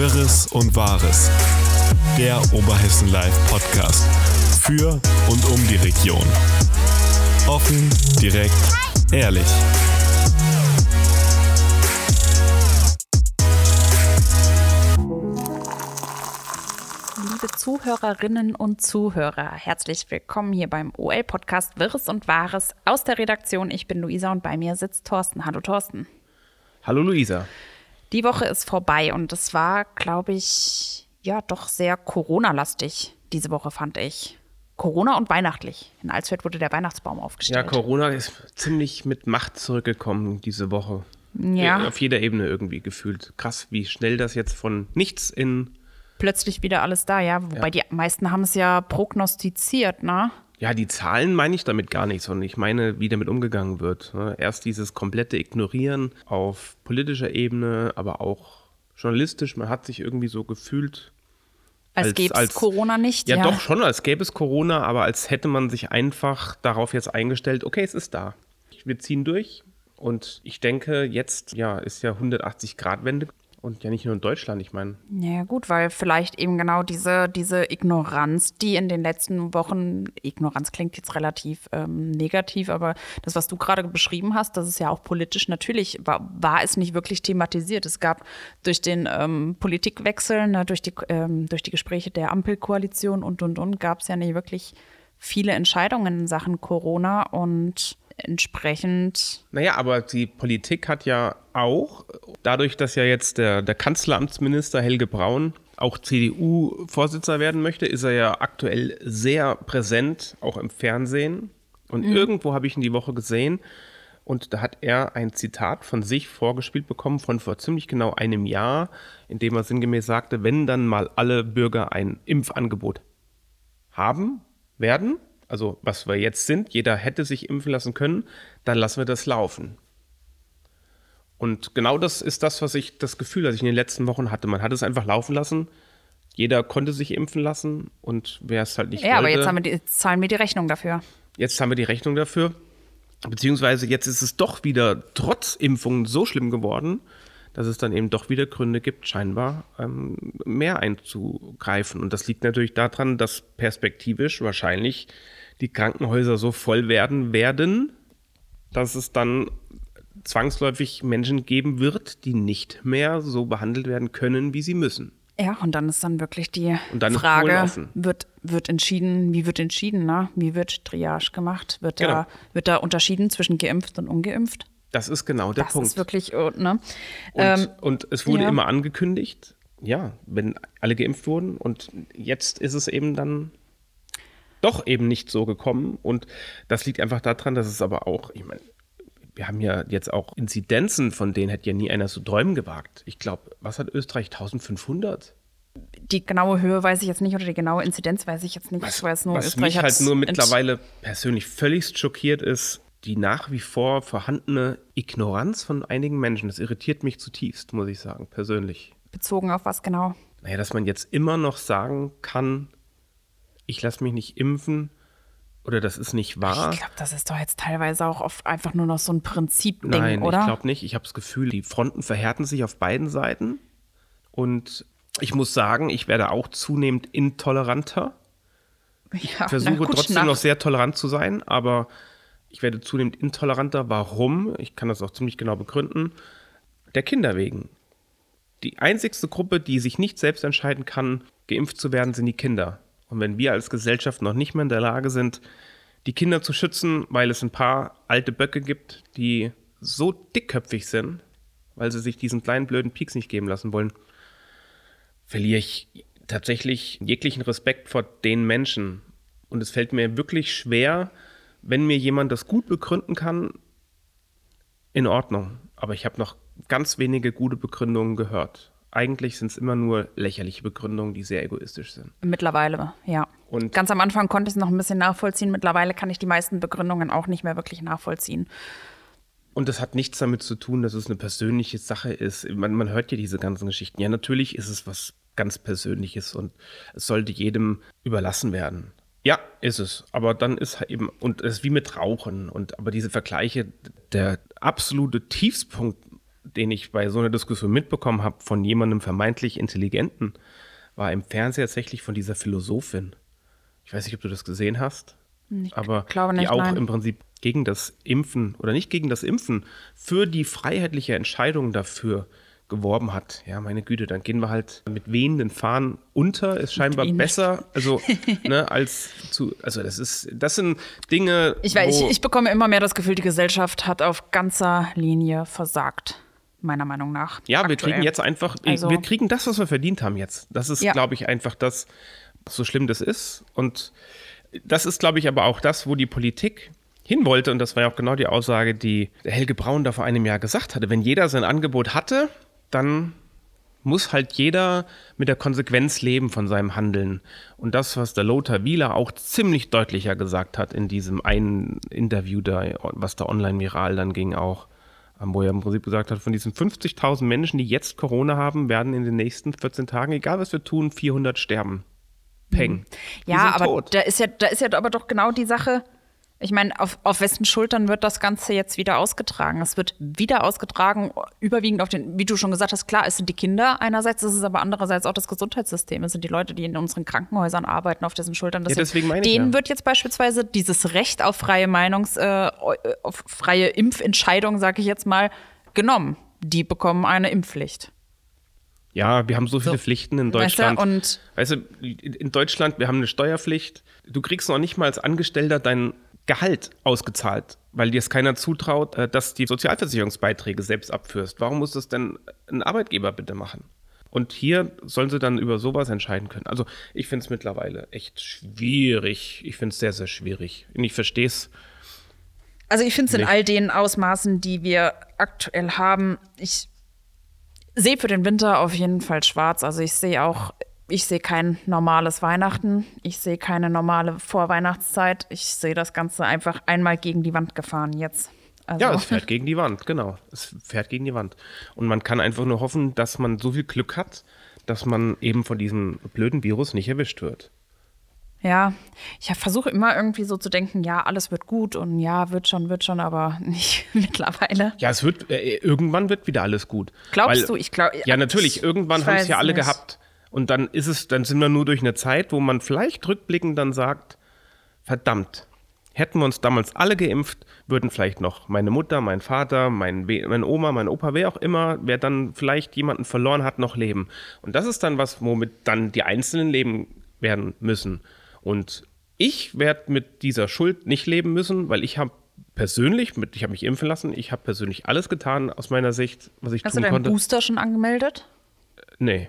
Wirres und Wahres. Der Oberhessen Live Podcast. Für und um die Region. Offen, direkt, ehrlich. Liebe Zuhörerinnen und Zuhörer, herzlich willkommen hier beim OL-Podcast Wirres und Wahres aus der Redaktion. Ich bin Luisa und bei mir sitzt Thorsten. Hallo Thorsten. Hallo Luisa. Die Woche ist vorbei und es war, glaube ich, ja doch sehr Corona-lastig diese Woche, fand ich. Corona und weihnachtlich. In Alsfeld wurde der Weihnachtsbaum aufgestellt. Ja, Corona ist ziemlich mit Macht zurückgekommen diese Woche. Ja. Auf jeder Ebene irgendwie gefühlt. Krass, wie schnell das jetzt von nichts in. Plötzlich wieder alles da, ja. Wobei Ja. die meisten haben es ja prognostiziert, ne? Ja, die Zahlen meine ich damit gar nicht, sondern ich meine, wie damit umgegangen wird. ne? Erst dieses komplette Ignorieren auf politischer Ebene, aber auch journalistisch. Man hat sich irgendwie so gefühlt. Als, Als- gäbe es Corona nicht. Ja, doch schon, als gäbe es Corona, aber als hätte man sich einfach darauf jetzt eingestellt, okay, es ist da. Wir ziehen durch. Und ich denke, jetzt ja, ist ja 180-Grad-Wende und ja nicht nur in Deutschland, ich meine. Ja, gut, weil vielleicht eben genau diese, diese Ignoranz, die in den letzten Wochen, Ignoranz klingt jetzt relativ ähm, negativ, aber das, was du gerade beschrieben hast, das ist ja auch politisch natürlich, war, war es nicht wirklich thematisiert. Es gab durch den ähm, Politikwechsel, ne, durch, die, ähm, durch die Gespräche der Ampelkoalition und, und, und, gab es ja nicht wirklich viele Entscheidungen in Sachen Corona und entsprechend Naja, aber die Politik hat ja auch, dadurch, dass ja jetzt der, der Kanzleramtsminister Helge Braun auch CDU-Vorsitzender werden möchte, ist er ja aktuell sehr präsent, auch im Fernsehen. Und irgendwo habe ich ihn die Woche gesehen und da hat er ein Zitat von sich vorgespielt bekommen von vor ziemlich genau einem Jahr, in dem er sinngemäß sagte, wenn dann mal alle Bürger ein Impfangebot haben werden, also was wir jetzt sind, jeder hätte sich impfen lassen können, dann lassen wir das laufen. Und genau das ist das, was ich das Gefühl, das ich in den letzten Wochen hatte. Man hat es einfach laufen lassen. Jeder konnte sich impfen lassen und wer es halt nicht Ja, wollte. aber jetzt, haben wir die, jetzt zahlen wir die Rechnung dafür. Jetzt haben wir die Rechnung dafür. Beziehungsweise jetzt ist es doch wieder trotz Impfungen so schlimm geworden, dass es dann eben doch wieder Gründe gibt, scheinbar ähm, mehr einzugreifen. Und das liegt natürlich daran, dass perspektivisch wahrscheinlich die Krankenhäuser so voll werden werden, dass es dann zwangsläufig Menschen geben wird, die nicht mehr so behandelt werden können, wie sie müssen. Ja, und dann ist dann wirklich die Und dann Frage, wird, wird entschieden, wie wird entschieden, ne? Wie wird Triage gemacht? Wird, Genau. da, wird da unterschieden zwischen geimpft und ungeimpft? Das ist genau der Das Punkt. ist wirklich, äh, ne? Und, Ähm, und es wurde ja. immer angekündigt, ja, wenn alle geimpft wurden. Und jetzt ist es eben dann doch eben nicht so gekommen. Und das liegt einfach daran, dass es aber auch, ich meine, wir haben ja jetzt auch Inzidenzen, von denen hätte ja nie einer zu träumen gewagt. Ich glaube, was hat Österreich? 1500? die genaue Höhe weiß ich jetzt nicht oder die genaue Inzidenz weiß ich jetzt nicht. ich weiß nur, was Österreich mich halt nur mittlerweile persönlich völlig schockiert ist, die nach wie vor vorhandene Ignoranz von einigen Menschen. Das irritiert mich zutiefst, muss ich sagen, persönlich. bezogen auf was genau? Naja, dass man jetzt immer noch sagen kann, ich lasse mich nicht impfen oder das ist nicht wahr. Ich glaube, das ist doch jetzt teilweise auch oft einfach nur noch so ein Prinzipding, Nein, oder? ich glaube nicht. Ich habe das Gefühl, die Fronten verhärten sich auf beiden Seiten. Und ich muss sagen, ich werde auch zunehmend intoleranter. ja, Ich na versuche gut, trotzdem nach- noch sehr tolerant zu sein, aber ich werde zunehmend intoleranter. Warum? Ich kann das auch ziemlich genau begründen. Der Kinder wegen. Die einzigste Gruppe, die sich nicht selbst entscheiden kann, geimpft zu werden, sind die Kinder. Und wenn wir als Gesellschaft noch nicht mehr in der Lage sind, die Kinder zu schützen, weil es ein paar alte Böcke gibt, die so dickköpfig sind, weil sie sich diesen kleinen blöden Pieks nicht geben lassen wollen, verliere ich tatsächlich jeglichen Respekt vor den Menschen. Und es fällt mir wirklich schwer, wenn mir jemand das gut begründen kann, in Ordnung. Aber ich habe noch ganz wenige gute Begründungen gehört. Eigentlich sind es immer nur lächerliche Begründungen, die sehr egoistisch sind. Mittlerweile, ja. Und- Ganz am Anfang konnte ich es noch ein bisschen nachvollziehen. Mittlerweile kann ich die meisten Begründungen auch nicht mehr wirklich nachvollziehen. Und das hat nichts damit zu tun, dass es eine persönliche Sache ist. Man, man hört ja diese ganzen Geschichten. Ja, natürlich ist es was ganz Persönliches und es sollte jedem überlassen werden. Ja, ist es. Aber dann ist halt eben, und es ist wie mit Rauchen. Und aber diese Vergleiche, der absolute Tiefspunkt den ich bei so einer Diskussion mitbekommen habe von jemandem vermeintlich Intelligenten, war im Fernsehen tatsächlich von dieser Philosophin. Ich weiß nicht, ob du das gesehen hast, Ich aber glaube die nicht, auch nein. im Prinzip gegen das Impfen oder nicht gegen das Impfen, für die freiheitliche Entscheidung dafür geworben hat. Ja, meine Güte, dann gehen wir halt mit wehenden Fahnen unter. Ist scheinbar besser, also ne, als zu, also das ist, das sind Dinge. Ich, weiß, wo, ich, ich bekomme immer mehr das Gefühl, die Gesellschaft hat auf ganzer Linie versagt, meiner Meinung nach. Ja, wir aktuell. kriegen jetzt einfach, Also- wir kriegen das, was wir verdient haben jetzt. Das ist, Ja. glaube ich, einfach das, so schlimm das ist. Und das ist, glaube ich, aber auch das, wo die Politik hin wollte. Und das war ja auch genau die Aussage, die Helge Braun da vor einem Jahr gesagt hatte. Wenn jeder sein Angebot hatte, dann muss halt jeder mit der Konsequenz leben von seinem Handeln. Und das, was der Lothar Wieler auch ziemlich deutlicher gesagt hat in diesem einen Interview da, was da online viral dann ging auch, ähm, wo er im Prinzip gesagt hat, von diesen 50.000 Menschen, die jetzt Corona haben, werden in den nächsten 14 Tagen, egal was wir tun, 400 sterben. Peng. Die Ja, aber tot. da ist ja, da ist ja aber doch genau die Sache. Ich meine, auf, auf wessen Schultern wird das Ganze jetzt wieder ausgetragen? Es wird wieder ausgetragen, überwiegend auf den, wie du schon gesagt hast, klar, es sind die Kinder einerseits, es ist aber andererseits auch das Gesundheitssystem. Es sind die Leute, die in unseren Krankenhäusern arbeiten, auf dessen Schultern das Ja, deswegen meine ich Denen ja. wird jetzt beispielsweise dieses Recht auf freie Meinungs-, äh, auf freie Impfentscheidung, sage ich jetzt mal, genommen. Die bekommen eine Impfpflicht. Ja, wir haben so viele So. Pflichten in Weißt du, Deutschland. und- weißt du, in Deutschland, wir haben eine Steuerpflicht. Du kriegst noch nicht mal als Angestellter dein Gehalt ausgezahlt, weil dir es keiner zutraut, äh, dass die Sozialversicherungsbeiträge selbst abführst. Warum muss das denn ein Arbeitgeber bitte machen? Und hier sollen sie dann über sowas entscheiden können. Also ich finde es mittlerweile echt schwierig. Ich finde es sehr, sehr schwierig. Und ich verstehe es. Also ich finde es in all den Ausmaßen, die wir aktuell haben, ich sehe für den Winter auf jeden Fall schwarz. Also ich sehe auch, ich sehe kein normales Weihnachten, ich sehe keine normale Vorweihnachtszeit. Ich sehe das Ganze einfach einmal gegen die Wand gefahren jetzt. Also, Ja, es fährt gegen die Wand, genau. Es fährt gegen die Wand. Und man kann einfach nur hoffen, dass man so viel Glück hat, dass man eben von diesem blöden Virus nicht erwischt wird. Ja, ich versuche immer irgendwie so zu denken, ja, alles wird gut und ja, wird schon, wird schon, aber nicht mittlerweile. Ja, es wird, äh, irgendwann wird wieder alles gut. Glaubst du? Ich glaub- Ja, natürlich, ich- irgendwann haben es ja alle nicht. gehabt. Und dann ist es, dann sind wir nur durch eine Zeit, wo man vielleicht rückblickend dann sagt, verdammt, hätten wir uns damals alle geimpft, würden vielleicht noch meine Mutter, mein Vater, mein, meine Oma, mein Opa, wer auch immer, wer dann vielleicht jemanden verloren hat, noch leben. Und das ist dann was, womit dann die Einzelnen leben werden müssen. Und ich werde mit dieser Schuld nicht leben müssen, weil ich habe persönlich, mit, ich habe mich impfen lassen, ich habe persönlich alles getan aus meiner Sicht, was ich Hast du tun deinen konnte. Booster schon angemeldet? Nee.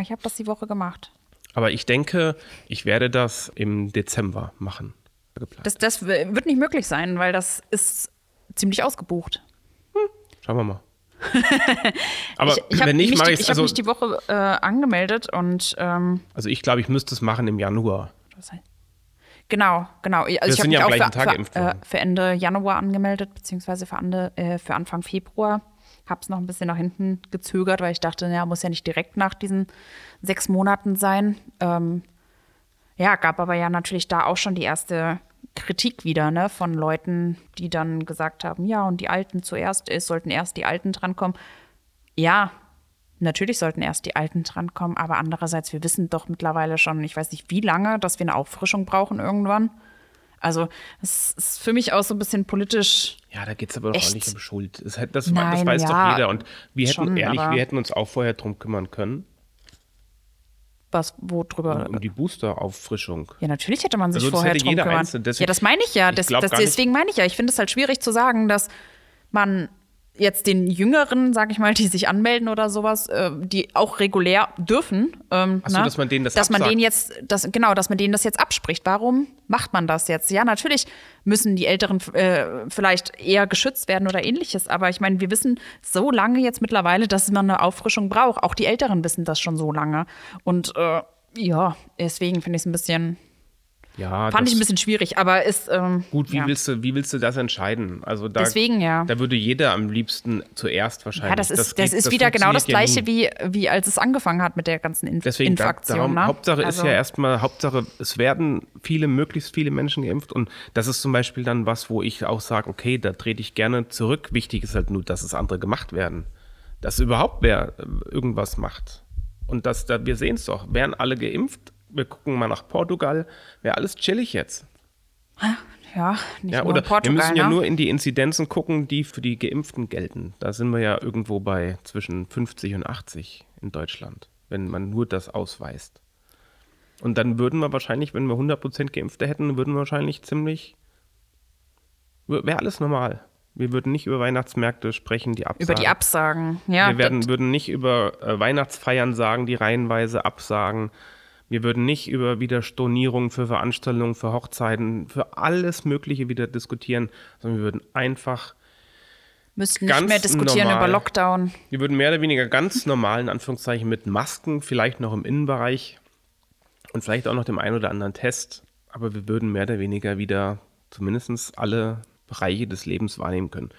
Ich habe das die Woche gemacht. Aber ich denke, ich werde das im Dezember machen. Geplant. Das, das wird nicht möglich sein, weil das ist ziemlich ausgebucht. Schauen wir mal. Aber ich ich habe wenn nicht, mache ich ich es. hab Also, mich die Woche äh, angemeldet und ähm, also ich glaube, ich müsste es machen im Januar. genau, genau. Also Das ich sind habe ja mich am auch gleichen für, Tag für, äh, für Ende Januar angemeldet, beziehungsweise für, Ande, äh, für Anfang Februar. Habe es noch ein bisschen nach hinten gezögert, weil ich dachte, ja, muss ja nicht direkt nach diesen sechs Monaten sein. Ähm, ja, gab aber ja natürlich da auch schon die erste Kritik wieder, ne, von Leuten, die dann gesagt haben, ja, und die Alten zuerst, es sollten erst die Alten drankommen. Ja, natürlich sollten erst die Alten drankommen, aber andererseits, wir wissen doch mittlerweile schon, ich weiß nicht wie lange, dass wir eine Auffrischung brauchen irgendwann. Also, es ist für mich auch so ein bisschen politisch. Ja, da geht es aber doch auch nicht um Schuld. Das, das, das Nein, weiß ja, doch jeder. Und wir hätten, schon, ehrlich, wir hätten uns auch vorher drum kümmern können. Was, wo drüber. Um die Booster-Auffrischung. Ja, natürlich hätte man sich Also das vorher drum kümmern. Einzelne. Deswegen- ja, das meine ich ja. ich Das, das, deswegen meine ich ja. Ich finde es halt schwierig zu sagen, dass man jetzt den Jüngeren, sage ich mal, die sich anmelden oder sowas, äh, die auch regulär dürfen. Ähm, so, ne? dass man denen das Dass man absagt. denen jetzt, das, genau, dass man denen das jetzt abspricht. Warum macht man das jetzt? Ja, natürlich müssen die Älteren äh, vielleicht eher geschützt werden oder ähnliches. Aber ich meine, wir wissen so lange jetzt mittlerweile, dass man eine Auffrischung braucht. Auch die Älteren wissen das schon so lange. Und äh, ja, deswegen finde ich es ein bisschen Ja, Fand das- ich ein bisschen schwierig, aber ist. Ähm, Gut, wie, ja. willst du, wie willst du das entscheiden? Also da, Deswegen, ja. Da würde jeder am liebsten zuerst wahrscheinlich. Ja, das ist, das geht- ist wieder genau das ja Gleiche, nie. wie, wie als es angefangen hat mit der ganzen Inf Deswegen, da, Infaktion. darum, ne? Hauptsache Also, ist ja erstmal, Hauptsache, es werden viele, möglichst viele Menschen geimpft. Und das ist zum Beispiel dann was, wo ich auch sage, okay, da trete ich gerne zurück. Wichtig ist halt nur, dass es andere gemacht werden. Dass überhaupt wer äh, irgendwas macht. Und dass da, wir sehen es doch, werden alle geimpft. Wir gucken mal nach Portugal, wäre alles chillig jetzt. Ja, nicht Ja, nur oder Portugal. wir müssen ja ne? nur in die Inzidenzen gucken, die für die Geimpften gelten. Da sind wir ja irgendwo bei zwischen 50 und 80 in Deutschland, wenn man nur das ausweist. Und dann würden wir wahrscheinlich, wenn wir 100% Geimpfte hätten, würden wir wahrscheinlich ziemlich, wäre alles normal. Wir würden nicht über Weihnachtsmärkte sprechen, die absagen. Über die Absagen. Ja, Wir werden, würden nicht über äh, Weihnachtsfeiern sagen, die reihenweise absagen. Wir würden nicht über wieder Stornierungen für Veranstaltungen, für Hochzeiten, für alles Mögliche wieder diskutieren, sondern wir würden einfach, müssten nicht mehr diskutieren normal. über Lockdown. wir würden mehr oder weniger ganz normal, in Anführungszeichen, mit Masken, vielleicht noch im Innenbereich und vielleicht auch noch dem einen oder anderen Test, aber wir würden mehr oder weniger wieder zumindest alle Bereiche des Lebens wahrnehmen können.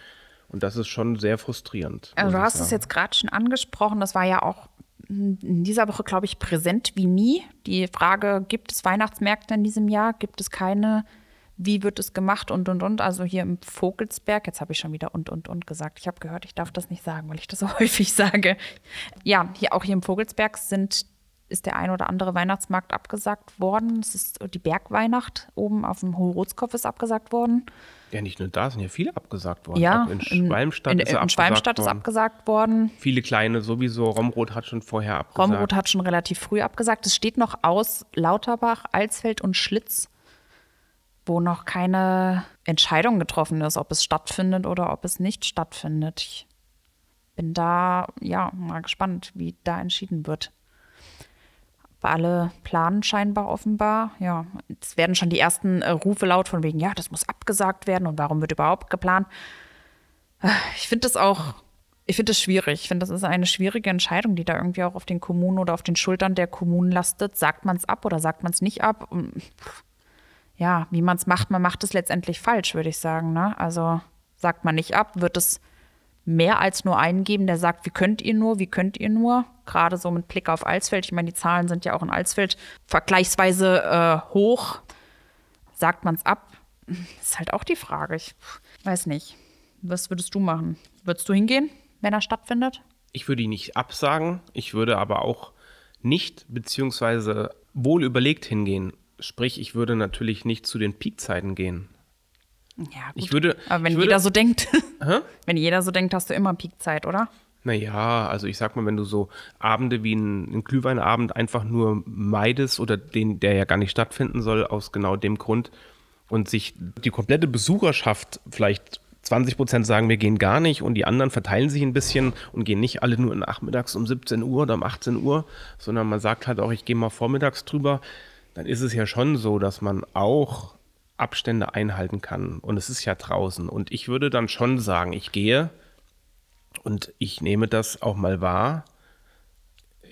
Und das ist schon sehr frustrierend. Also du hast es jetzt gerade schon angesprochen, das war ja auch in dieser Woche, glaube ich, präsent wie nie. Die Frage, gibt es Weihnachtsmärkte in diesem Jahr? Gibt es keine? Wie wird es gemacht? Und, und, und. Also hier im Vogelsberg, jetzt habe ich schon wieder und, und, und gesagt. Ich habe gehört, ich darf das nicht sagen, weil ich das so häufig sage. Ja, hier auch hier im Vogelsberg sind, ist der ein oder andere Weihnachtsmarkt abgesagt worden. Es ist die Bergweihnacht oben auf dem Hohe-Rotskopf ist abgesagt worden. Ja, nicht nur da, sind ja viele abgesagt worden. Ja, in Schwalmstadt in, ist er in Schwalmstadt ist abgesagt worden. Viele kleine sowieso. Romrod hat schon vorher abgesagt. Romrod hat schon relativ früh abgesagt. Es steht noch aus Lauterbach, Alsfeld und Schlitz, wo noch keine Entscheidung getroffen ist, ob es stattfindet oder ob es nicht stattfindet. Ich bin da ja mal gespannt, wie da entschieden wird. Alle planen scheinbar offenbar. Ja, es werden schon die ersten äh, Rufe laut von wegen, ja, das muss abgesagt werden und warum wird überhaupt geplant? Äh, Ich finde das auch, ich finde das schwierig. Ich finde, das ist eine schwierige Entscheidung, die da irgendwie auch auf den Kommunen oder auf den Schultern der Kommunen lastet. Sagt man es ab oder sagt man es nicht ab? Pff, Ja, wie man es macht, man macht es letztendlich falsch, würde ich sagen. Ne? Also sagt man nicht ab, wird es mehr als nur einen geben, der sagt, wie könnt ihr nur, wie könnt ihr nur? Gerade so mit Blick auf Alsfeld. Ich meine, die Zahlen sind ja auch in Alsfeld vergleichsweise äh, hoch. Sagt man es ab? Ist halt auch die Frage. Ich weiß nicht. Was würdest du machen? Würdest du hingehen, wenn er stattfindet? Ich würde ihn nicht absagen. Ich würde aber auch nicht, beziehungsweise wohl überlegt hingehen. Sprich, ich würde natürlich nicht zu den Peakzeiten gehen. Ja, gut. Ich würde. Aber wenn würde, jeder so denkt, wenn jeder so denkt, hast du immer Peakzeit, oder? Naja, also ich sag mal, wenn du so Abende wie ein, ein Glühweinabend einfach nur meidest oder den, der ja gar nicht stattfinden soll, aus genau dem Grund und sich die komplette Besucherschaft vielleicht 20 Prozent sagen, wir gehen gar nicht und die anderen verteilen sich ein bisschen und gehen nicht alle nur nachmittags um 17 Uhr oder um 18 Uhr, sondern man sagt halt auch, ich gehe mal vormittags drüber, dann ist es ja schon so, dass man auch Abstände einhalten kann und es ist ja draußen und ich würde dann schon sagen, ich gehe und ich nehme das auch mal wahr.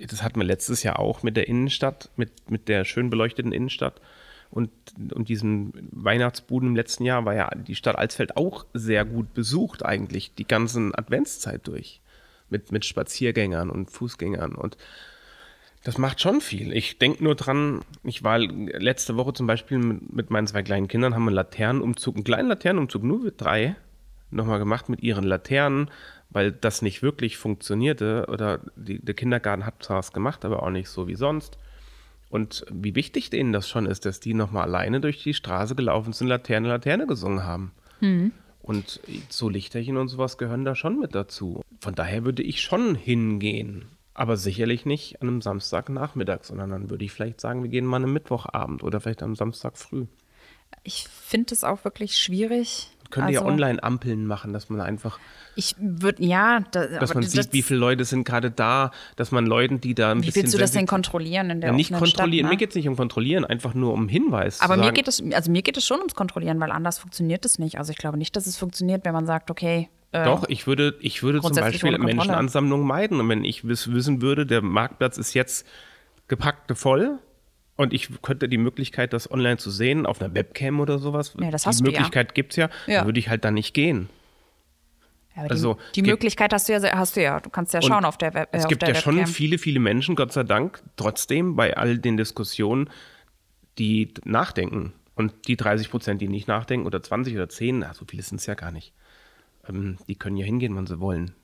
Das hatten wir letztes Jahr auch mit der Innenstadt, mit, mit der schön beleuchteten Innenstadt. Und, und diesen Weihnachtsbuden im letzten Jahr war ja die Stadt Alsfeld auch sehr gut besucht, eigentlich, die ganzen Adventszeit durch. Mit, mit Spaziergängern und Fußgängern. Und das macht schon viel. Ich denke nur dran, ich war letzte Woche zum Beispiel mit, mit meinen zwei kleinen Kindern, haben einen Laternenumzug, einen kleinen Laternenumzug, nur mit drei, nochmal gemacht mit ihren Laternen, weil das nicht wirklich funktionierte. Oder die, der Kindergarten hat zwar was gemacht, aber auch nicht so wie sonst. Und wie wichtig denen das schon ist, dass die nochmal alleine durch die Straße gelaufen sind, Laterne, Laterne gesungen haben. Und so Lichterchen und sowas gehören da schon mit dazu. Von daher würde ich schon hingehen. Aber sicherlich nicht an einem Samstagnachmittag, sondern dann würde ich vielleicht sagen, wir gehen mal einem Mittwochabend oder vielleicht am Samstag früh. Ich finde es auch wirklich schwierig. Könnt ihr ja Also, Online-Ampeln machen, dass man einfach, Ich würde, ja, da, dass man das- sieht, wie viele Leute sind gerade da, dass man Leuten, die da ein Wie bisschen. willst du das denn kontrollieren in der ja, nicht kontrollieren. Stadt, Mir ne? geht es nicht um kontrollieren, einfach nur um Hinweis. Aber mir sagen, geht es, also mir geht es schon ums Kontrollieren, weil anders funktioniert es nicht. Also ich glaube nicht, dass es funktioniert, wenn man sagt, okay, äh, Doch, ich würde, ich würde zum Beispiel. Menschenansammlungen meiden. Und wenn ich wiss, wissen würde, der Marktplatz ist jetzt gepackte voll, und ich könnte die Möglichkeit, das online zu sehen, auf einer Webcam oder sowas. Ja, das die hast du ja. Möglichkeit gibt's ja. Ja. Da würde ich halt dann nicht gehen. Ja, Also, die, die Möglichkeit hast du ja, hast du ja. Du kannst ja schauen auf der Web. Äh, es gibt ja schon Webcam. viele, viele Menschen, Gott sei Dank, trotzdem bei all den Diskussionen, die nachdenken. Und die 30 Prozent, die nicht nachdenken, oder 20 oder 10, na, so viele sind es ja gar nicht. Ähm, die können ja hingehen, wann sie wollen.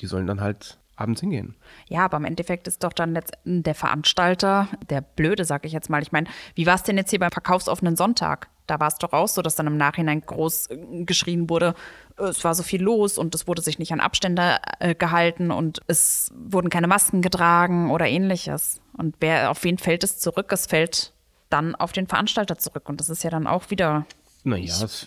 Die sollen dann halt abends hingehen. Ja, aber im Endeffekt ist doch dann der Veranstalter der Blöde, sag ich jetzt mal. Ich meine, wie war es denn jetzt hier beim verkaufsoffenen Sonntag? Da war es doch auch so, dass dann im Nachhinein groß äh, geschrien wurde, äh, es war so viel los und es wurde sich nicht an Abstände äh, gehalten und es wurden keine Masken getragen oder ähnliches. Und wer, auf wen fällt es zurück? Es fällt dann auf den Veranstalter zurück. Und das ist ja dann auch wieder Naja, es,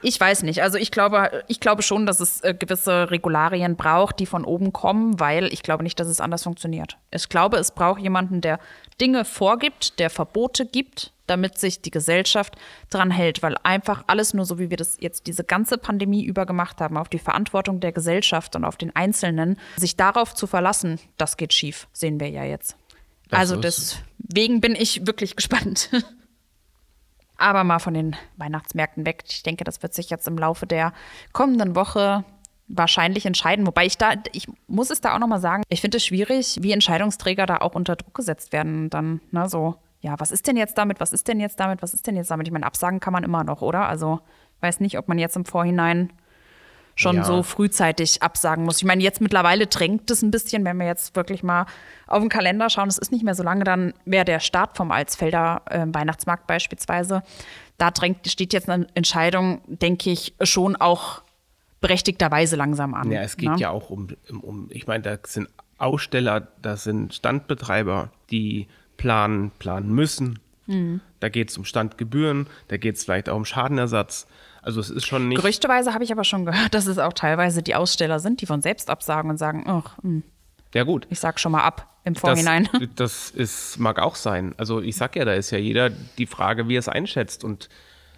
ich weiß nicht. Also ich glaube, ich glaube schon, dass es äh, gewisse Regularien braucht, die von oben kommen, weil ich glaube nicht, dass es anders funktioniert. Ich glaube, es braucht jemanden, der Dinge vorgibt, der Verbote gibt, damit sich die Gesellschaft dran hält, weil einfach alles nur so, wie wir das jetzt diese ganze Pandemie über gemacht haben, auf die Verantwortung der Gesellschaft und auf den Einzelnen, sich darauf zu verlassen, das geht schief, sehen wir ja jetzt. Das also deswegen bin ich wirklich gespannt. Aber mal von den Weihnachtsmärkten weg. Ich denke, das wird sich jetzt im Laufe der kommenden Woche wahrscheinlich entscheiden. Wobei ich da, ich muss es da auch nochmal sagen, ich finde es schwierig, wie Entscheidungsträger da auch unter Druck gesetzt werden. Dann, ne, so, ja, was ist denn jetzt damit? Was ist denn jetzt damit? Was ist denn jetzt damit? Ich meine, absagen kann man immer noch, oder? Also, weiß nicht, ob man jetzt im Vorhinein schon Ja. so frühzeitig absagen muss. Ich meine, jetzt mittlerweile drängt es ein bisschen, wenn wir jetzt wirklich mal auf den Kalender schauen, es ist nicht mehr so lange, dann wäre der Start vom Alsfelder äh, Weihnachtsmarkt beispielsweise. Da drängt, steht jetzt eine Entscheidung, denke ich, schon auch berechtigterweise langsam an. ja, es geht ne? ja auch um, um, ich meine, da sind Aussteller, da sind Standbetreiber, die planen, planen müssen. Mhm. Da geht es um Standgebühren, da geht es vielleicht auch um Schadenersatz. Also es ist schon nicht. Gerüchteweise habe ich aber schon gehört, dass es auch teilweise die Aussteller sind, die von selbst absagen und sagen, ach, hm, Ja gut. ich sag schon mal ab im Vorhinein. Das, das ist, mag auch sein. Also ich sag ja, da ist ja jeder die Frage, wie er es einschätzt. Und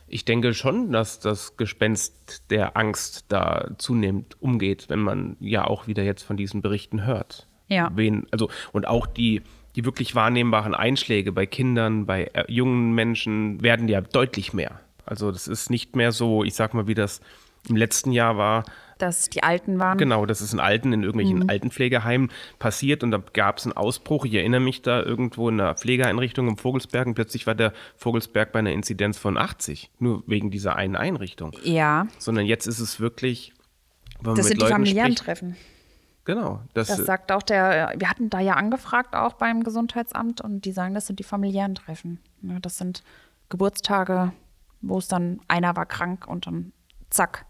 ich denke schon, dass das Gespenst der Angst da zunehmend umgeht, wenn man ja auch wieder jetzt von diesen Berichten hört. Ja. Wen, also, und auch die, die wirklich wahrnehmbaren Einschläge bei Kindern, bei äh, jungen Menschen werden ja deutlich mehr. Also das ist nicht mehr so, ich sag mal, wie das im letzten Jahr war, dass die Alten waren. Genau, das ist in Alten, in irgendwelchen Altenpflegeheimen passiert und da gab es einen Ausbruch. Ich erinnere mich da irgendwo in einer Pflegeeinrichtung im Vogelsberg und plötzlich war der Vogelsberg bei einer Inzidenz von 80, nur wegen dieser einen Einrichtung. Ja, Sondern jetzt ist es wirklich, wenn man das mit sind die Leuten familiären spricht, Treffen. Genau, das, Das sagt auch der, wir hatten da ja angefragt auch beim Gesundheitsamt und die sagen, das sind die familiären Treffen. Das sind Geburtstage, wo es dann einer war krank und dann zack,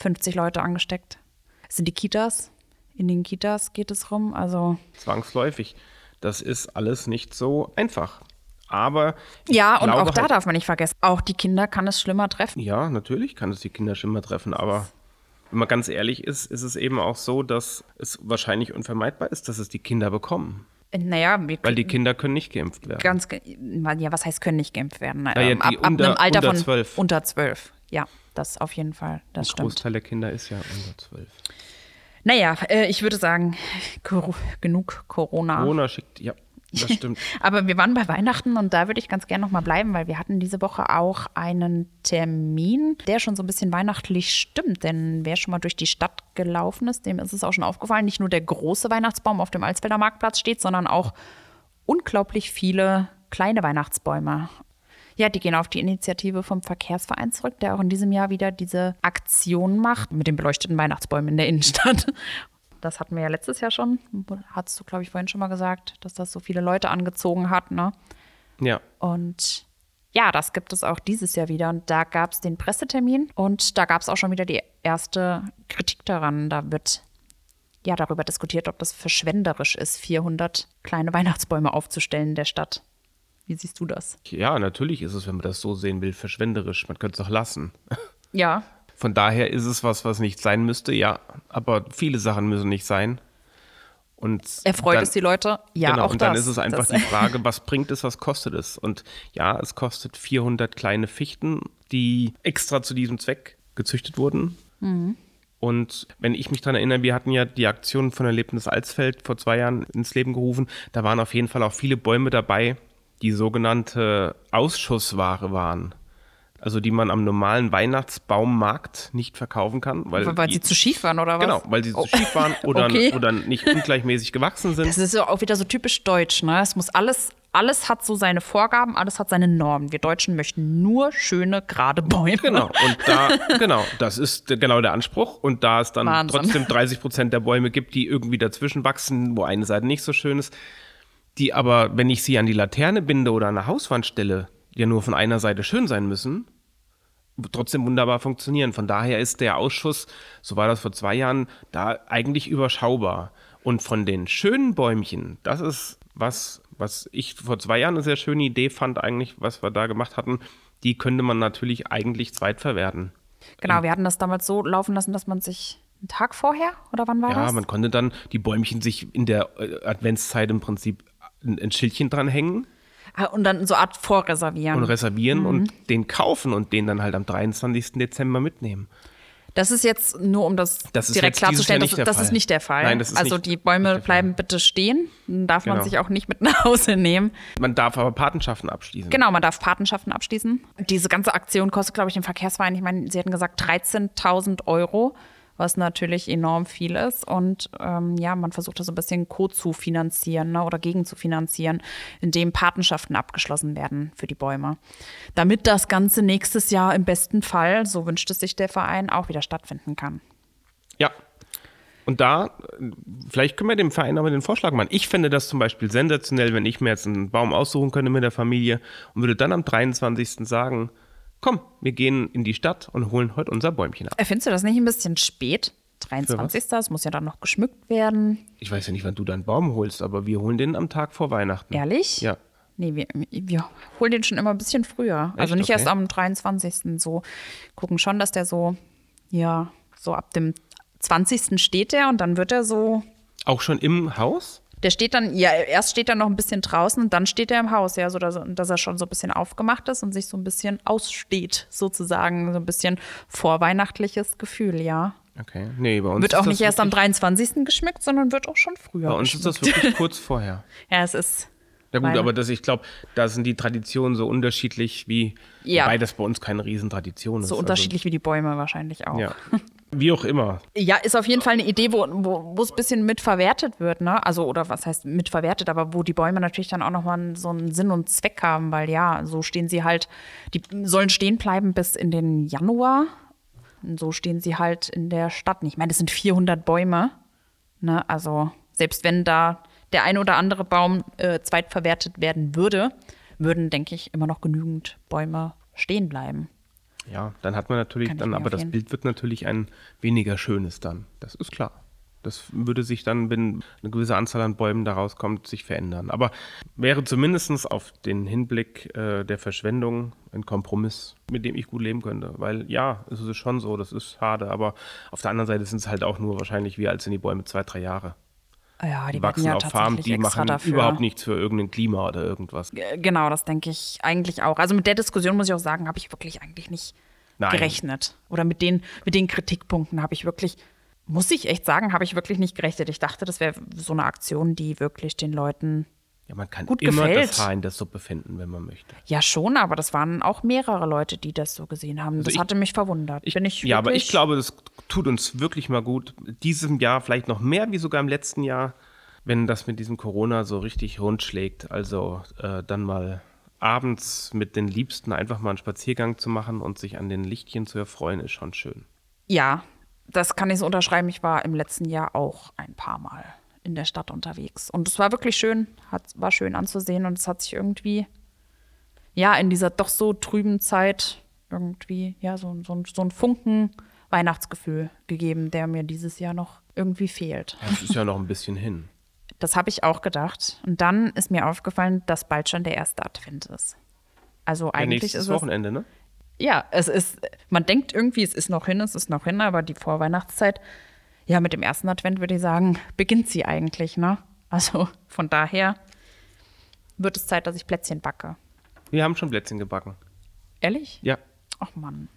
50 Leute angesteckt. Das sind die Kitas. In den Kitas geht es rum. Also zwangsläufig. Das ist alles nicht so einfach. Aber ja, und auch da halt, darf man nicht vergessen, auch die Kinder kann es schlimmer treffen. Ja, natürlich kann es die Kinder mal treffen, aber wenn man ganz ehrlich ist, ist es eben auch so, dass es wahrscheinlich unvermeidbar ist, dass es die Kinder bekommen. Naja, Weil die Kinder können nicht geimpft werden. ganz, ja, was heißt, können nicht geimpft werden? ja, Ähm, ab, ab unter- einem Alter unter von 12. unter 12. Ja, das auf jeden Fall, das Ein stimmt. Großteil der Kinder ist ja unter 12. Naja, äh, ich würde sagen, genug Corona. Corona schickt, ja, das stimmt. Aber wir waren bei Weihnachten und da würde ich ganz gerne noch mal bleiben, weil wir hatten diese Woche auch einen Termin, der schon so ein bisschen weihnachtlich stimmt. Denn wer schon mal durch die Stadt gelaufen ist, dem ist es auch schon aufgefallen, nicht nur der große Weihnachtsbaum auf dem Alsfelder Marktplatz steht, sondern auch unglaublich viele kleine Weihnachtsbäume. Ja, die gehen auf die Initiative vom Verkehrsverein zurück, der auch in diesem Jahr wieder diese Aktion macht mit den beleuchteten Weihnachtsbäumen in der Innenstadt. Das hatten wir ja letztes Jahr schon. Hattest du, glaube ich, vorhin schon mal gesagt, dass das so viele Leute angezogen hat. Ne? Ja, Und ja, das gibt es auch dieses Jahr wieder. Und da gab es den Pressetermin und da gab es auch schon wieder die erste Kritik daran. Da wird ja darüber diskutiert, ob das verschwenderisch ist, 400 kleine Weihnachtsbäume aufzustellen in der Stadt. Wie siehst du das? ja, natürlich ist es, wenn man das so sehen will, verschwenderisch. Man könnte es auch lassen. Ja, Von daher ist es was, was nicht sein müsste, ja. Aber viele Sachen müssen nicht sein. Und erfreut dann- es die Leute? Ja, genau, auch und dann das. ist es einfach die Frage, was bringt es, was kostet es? Und ja, es kostet 400 kleine Fichten, die extra zu diesem Zweck gezüchtet wurden. Mhm. Und wenn ich mich daran erinnere, wir hatten ja die Aktion von Erlebnis Alsfeld vor zwei Jahren ins Leben gerufen. Da waren auf jeden Fall auch viele Bäume dabei, die sogenannte Ausschussware waren. Also die man am normalen Weihnachtsbaummarkt nicht verkaufen kann. Weil, Weil sie zu schief waren oder was? Genau, weil sie Oh. zu schief waren oder, Okay. oder nicht ungleichmäßig gewachsen sind. Das ist so auch wieder so typisch deutsch, ne? Es muss alles, alles hat so seine Vorgaben, alles hat seine Normen. Wir Deutschen möchten nur schöne, gerade Bäume. Genau, und da, genau, das ist der- genau der Anspruch. Und da es dann Wahnsinn. trotzdem 30 Prozent der Bäume gibt, die irgendwie dazwischen wachsen, wo eine Seite nicht so schön ist, die aber, wenn ich sie an die Laterne binde oder an eine Hauswand stelle, ja nur von einer Seite schön sein müssen, trotzdem wunderbar funktionieren. Von daher ist der Ausschuss, so war das vor zwei Jahren, da eigentlich überschaubar. Und von den schönen Bäumchen, das ist was, was ich vor zwei Jahren eine sehr schöne Idee fand, eigentlich, was wir da gemacht hatten, die könnte man natürlich eigentlich zweitverwerten. Genau, wir hatten das damals so laufen lassen, dass man sich einen Tag vorher oder wann war Ja, das? man konnte dann die Bäumchen sich in der äh, Adventszeit im Prinzip ein, ein Schildchen dranhängen und dann so Art vorreservieren. und reservieren Mhm. und den kaufen und den dann halt am 23. Dezember mitnehmen. Das ist jetzt nur, um das, Das direkt klarzustellen, das, das ist nicht der Fall. Nein, das ist also nicht- die Bäume bleiben bitte stehen. Dann darf man Genau. sich auch nicht mit nach Hause nehmen. Man darf aber Patenschaften abschließen. Genau, man darf Patenschaften abschließen. Diese ganze Aktion kostet, glaube ich, den Verkehrsverein, ich meine, sie hatten gesagt 13.000 Euro, was natürlich enorm viel ist. Und ähm, ja, man versucht das so ein bisschen co zu finanzieren ne, oder gegen zu finanzieren, indem Patenschaften abgeschlossen werden für die Bäume. Damit das Ganze nächstes Jahr im besten Fall, so wünscht es sich der Verein, auch wieder stattfinden kann. Ja. Und da, vielleicht können wir dem Verein aber den Vorschlag machen. Ich fände das zum Beispiel sensationell, wenn ich mir jetzt einen Baum aussuchen könnte mit der Familie und würde dann am 23. sagen, komm, wir gehen in die Stadt und holen heute unser Bäumchen ab. Äh, Findest du das nicht ein bisschen spät? 23. Es muss ja dann noch geschmückt werden. Ich weiß ja nicht, wann du deinen Baum holst, aber wir holen den am Tag vor Weihnachten. Ehrlich? Ja. Nee, wir, wir holen den schon immer ein bisschen früher. Also nicht Okay. erst am 23. so. Gucken schon, dass der so, ja, so ab dem 20. steht der und dann wird er so. Auch schon im Haus? Der steht dann, ja, erst steht er noch ein bisschen draußen und dann steht er im Haus, ja, so dass, dass er schon so ein bisschen aufgemacht ist und sich so ein bisschen aussteht, sozusagen. So ein bisschen vorweihnachtliches Gefühl, ja. Okay. Nee, bei uns Wird auch nicht erst am wirklich, 23. geschmückt, sondern wird auch schon früher. Bei uns ist das geschmückt. wirklich kurz vorher. Ja, es ist. Ja gut, aber das, ich glaube, da sind die Traditionen so unterschiedlich wie, Ja. wobei das bei uns keine Riesentradition ist. So unterschiedlich wie die Bäume wahrscheinlich auch. Also, ja. Wie auch immer. Ja, ist auf jeden Fall eine Idee, wo, wo, es ein bisschen mit verwertet wird, ne? Also, oder was heißt mit verwertet, aber wo die Bäume natürlich dann auch nochmal so einen Sinn und Zweck haben, weil ja, so stehen sie halt, die sollen stehen bleiben bis in den Januar. Und so stehen sie halt in der Stadt. Ich meine, das sind 400 Bäume, ne? Also, selbst wenn da der ein oder andere Baum äh, zweitverwertet werden würde, würden, denke ich, immer noch genügend Bäume stehen bleiben. Ja, dann hat man natürlich Kann dann, aber das Bild wird natürlich ein weniger schönes dann. Das ist klar. Das würde sich dann, wenn eine gewisse Anzahl an Bäumen da rauskommt, sich verändern. Aber wäre zumindest auf den Hinblick äh, der Verschwendung ein Kompromiss, mit dem ich gut leben könnte. Weil ja, es ist schon so, das ist schade, aber auf der anderen Seite sind es halt auch nur wahrscheinlich wie alt sind die Bäume zwei, drei Jahre. Ja, die wachsen ja auf Farmen, die machen dafür. überhaupt nichts für irgendein Klima oder irgendwas. Genau, das denke ich eigentlich auch. Also mit der Diskussion muss ich auch sagen, habe ich wirklich eigentlich nicht Nein. gerechnet. Oder mit den, mit den Kritikpunkten habe ich wirklich, muss ich echt sagen, habe ich wirklich nicht gerechnet. Ich dachte, das wäre so eine Aktion, die wirklich den Leuten, Ja, man kann Gut immer gefällt. das Haar in der Suppe finden, wenn man möchte. ja schon, aber das waren auch mehrere Leute, die das so gesehen haben. das Also ich- hatte mich verwundert. Bin ich ja, aber ich glaube, das tut uns wirklich mal gut. Diesem Jahr vielleicht noch mehr wie sogar im letzten Jahr, wenn das mit diesem Corona so richtig rund schlägt. Also äh, dann mal abends mit den Liebsten einfach mal einen Spaziergang zu machen und sich an den Lichtchen zu erfreuen, ist schon schön. Ja, das kann ich so unterschreiben. Ich war im letzten Jahr auch ein paar Mal in der Stadt unterwegs. Und es war wirklich schön, hat, war schön anzusehen und es hat sich irgendwie, ja, in dieser doch so trüben Zeit irgendwie, ja, so, so, so ein Funken Weihnachtsgefühl gegeben, der mir dieses Jahr noch irgendwie fehlt. Ja, Es ist ja noch ein bisschen hin. Das habe ich auch gedacht. Und dann ist mir aufgefallen, dass bald schon der erste Advent ist. Also Ja, eigentlich nächstes ist es Wochenende, ne? ja, es ist, man denkt irgendwie, es ist noch hin, es ist noch hin, aber die Vorweihnachtszeit, ja, mit dem ersten Advent würde ich sagen, beginnt sie eigentlich, ne? Also von daher wird es Zeit, dass ich Plätzchen backe. Wir haben schon Plätzchen gebacken. Ehrlich? Ja, Ach Mann.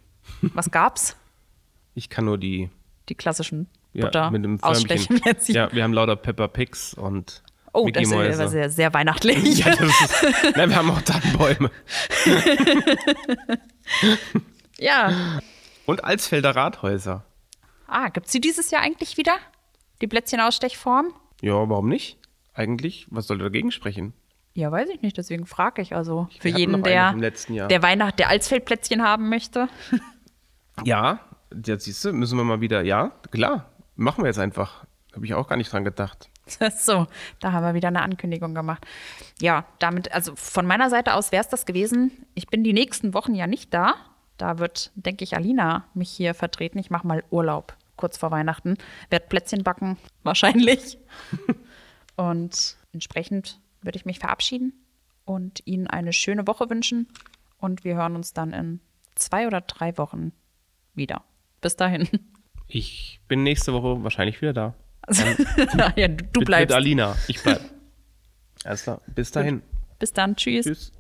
Was gab's? ich kann nur die Die klassischen ja, Butter mit dem ausstechenplätzchen. Ja, wir haben lauter Pepper Pigs und Oh, Mickey das ist Mäuse. aber sehr, sehr weihnachtlich. Ja, das ist, nein, wir haben auch Tannenbäume. ja. Und Alsfelder Rathäuser. Ah, gibt's die dieses Jahr eigentlich wieder? Die Plätzchenausstechform? Ja, warum nicht? Eigentlich, was soll dagegen sprechen? Ja, weiß ich nicht, deswegen frage ich. Also für jeden, der, eine im letzten Jahr. der Weihnacht, der Alsfeldplätzchen haben möchte. Ja, jetzt siehst du, müssen wir mal wieder, ja, klar, machen wir jetzt einfach. Habe ich auch gar nicht dran gedacht. So, da haben wir wieder eine Ankündigung gemacht. Ja, damit, also von meiner Seite aus wäre es das gewesen. Ich bin die nächsten Wochen ja nicht da. Da wird, denke ich, Alina mich hier vertreten. Ich mache mal Urlaub kurz vor Weihnachten. Werd Plätzchen backen, wahrscheinlich. und entsprechend würde ich mich verabschieden und Ihnen eine schöne Woche wünschen. Und wir hören uns dann in zwei oder drei Wochen wieder. Bis dahin. Ich bin nächste Woche wahrscheinlich wieder da. ja, du, du Mit, bleibst. mit Alina. Ich bleib. Alles klar. Bis dahin. Bis dann. Tschüss. Tschüss.